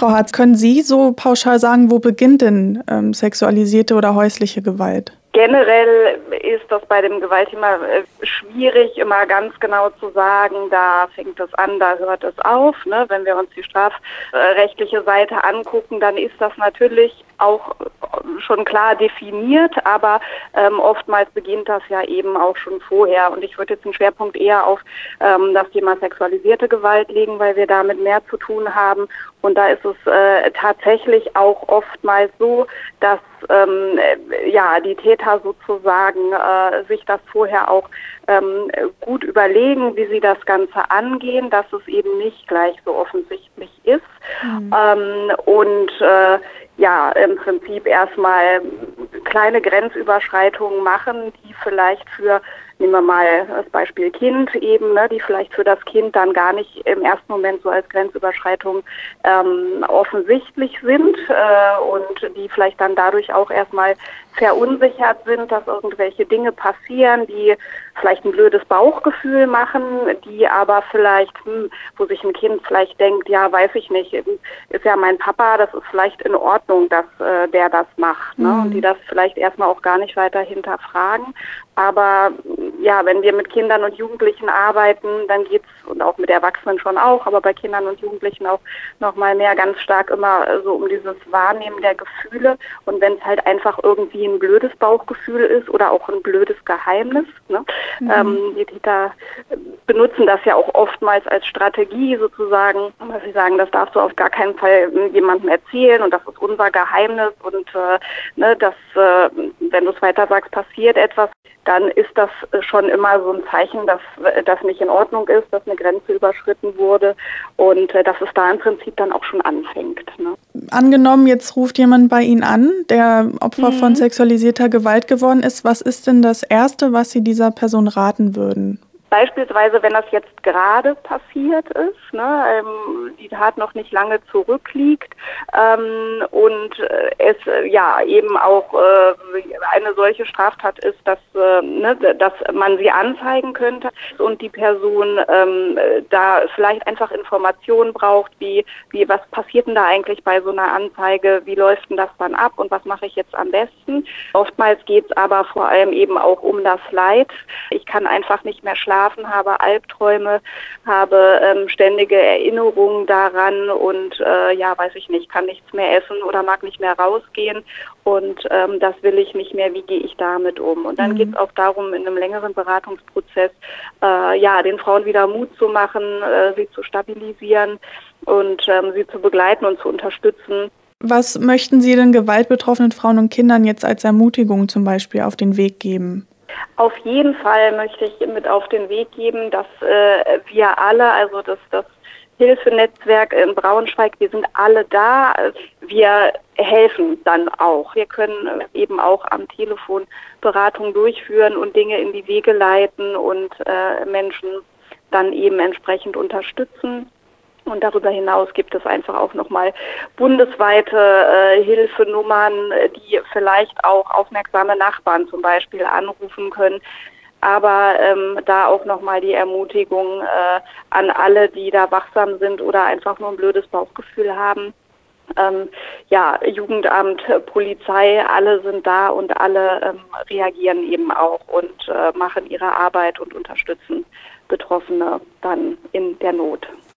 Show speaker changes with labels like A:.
A: Frau Harz, können Sie so pauschal sagen, wo beginnt denn ähm, sexualisierte oder häusliche Gewalt?
B: Generell ist das bei dem Gewaltthema äh, schwierig, immer ganz genau zu sagen, da fängt es an, da hört es auf. Ne? Wenn wir uns die strafrechtliche Seite angucken, dann ist das natürlich auch schon klar definiert, aber ähm, oftmals beginnt das ja eben auch schon vorher. Und ich würde jetzt den Schwerpunkt eher auf ähm, das Thema sexualisierte Gewalt legen, weil wir damit mehr zu tun haben. Und da ist es äh, tatsächlich auch oftmals so, dass ähm, ja die Täter sozusagen äh, sich das vorher auch ähm, gut überlegen, wie sie das Ganze angehen, dass es eben nicht gleich so offensichtlich ist. Mhm. Ähm, und äh, ja, im Prinzip erstmal kleine Grenzüberschreitungen machen, die vielleicht für, nehmen wir mal das Beispiel Kind eben, ne, die vielleicht für das Kind dann gar nicht im ersten Moment so als Grenzüberschreitung ähm, offensichtlich sind äh, und die vielleicht dann dadurch auch erstmal verunsichert sind, dass irgendwelche Dinge passieren, die vielleicht ein blödes Bauchgefühl machen, die aber vielleicht, hm, wo sich ein Kind vielleicht denkt, ja, weiß ich nicht, ist ja mein Papa, das ist vielleicht in Ordnung, dass äh, der das macht. Ne? Mhm. Und die das vielleicht erstmal auch gar nicht weiter hinterfragen. Aber ja, wenn wir mit Kindern und Jugendlichen arbeiten, dann geht's und auch mit Erwachsenen schon auch, aber bei Kindern und Jugendlichen auch noch mal mehr ganz stark immer so um dieses Wahrnehmen der Gefühle. Und wenn es halt einfach irgendwie ein blödes Bauchgefühl ist oder auch ein blödes Geheimnis, ne? Mhm. Ähm, die Täter benutzen das ja auch oftmals als Strategie sozusagen, dass sie sagen, das darfst du auf gar keinen Fall jemandem erzählen und das ist unser Geheimnis und äh, ne, dass, äh, wenn du es weiter sagst, passiert etwas, dann ist das schon immer so ein Zeichen, dass das nicht in Ordnung ist, dass eine Grenze überschritten wurde und äh, dass es da im Prinzip dann auch schon anfängt. Ne?
A: Angenommen, jetzt ruft jemand bei Ihnen an, der Opfer mhm. von sexualisierter Gewalt geworden ist. Was ist denn das Erste, was Sie dieser Person raten würden?
B: Beispielsweise, wenn das jetzt gerade passiert ist, ne, ähm, die Tat noch nicht lange zurückliegt ähm, und äh, es äh, ja eben auch äh, eine solche Straftat ist, dass, äh, ne, dass man sie anzeigen könnte und die Person ähm, da vielleicht einfach Informationen braucht, wie, wie was passiert denn da eigentlich bei so einer Anzeige, wie läuft denn das dann ab und was mache ich jetzt am besten. Oftmals geht es aber vor allem eben auch um das Leid. Ich kann einfach nicht mehr schlafen schlafen, habe Albträume, habe ähm, ständige Erinnerungen daran und äh, ja, weiß ich nicht, kann nichts mehr essen oder mag nicht mehr rausgehen und ähm, das will ich nicht mehr, wie gehe ich damit um? Und dann mhm. geht es auch darum, in einem längeren Beratungsprozess äh, ja, den Frauen wieder Mut zu machen, äh, sie zu stabilisieren und ähm, sie zu begleiten und zu unterstützen.
A: Was möchten Sie den gewaltbetroffenen Frauen und Kindern jetzt als Ermutigung zum Beispiel auf den Weg geben?
B: Auf jeden Fall möchte ich mit auf den Weg geben, dass äh, wir alle, also das, das Hilfenetzwerk in Braunschweig, wir sind alle da. Wir helfen dann auch. Wir können eben auch am Telefon Beratung durchführen und Dinge in die Wege leiten und äh, Menschen dann eben entsprechend unterstützen. Und darüber hinaus gibt es einfach auch nochmal bundesweite äh, Hilfenummern, die vielleicht auch aufmerksame Nachbarn zum Beispiel anrufen können. Aber ähm, da auch nochmal die Ermutigung äh, an alle, die da wachsam sind oder einfach nur ein blödes Bauchgefühl haben. Ähm, ja, Jugendamt, Polizei, alle sind da und alle ähm, reagieren eben auch und äh, machen ihre Arbeit und unterstützen Betroffene dann in der Not.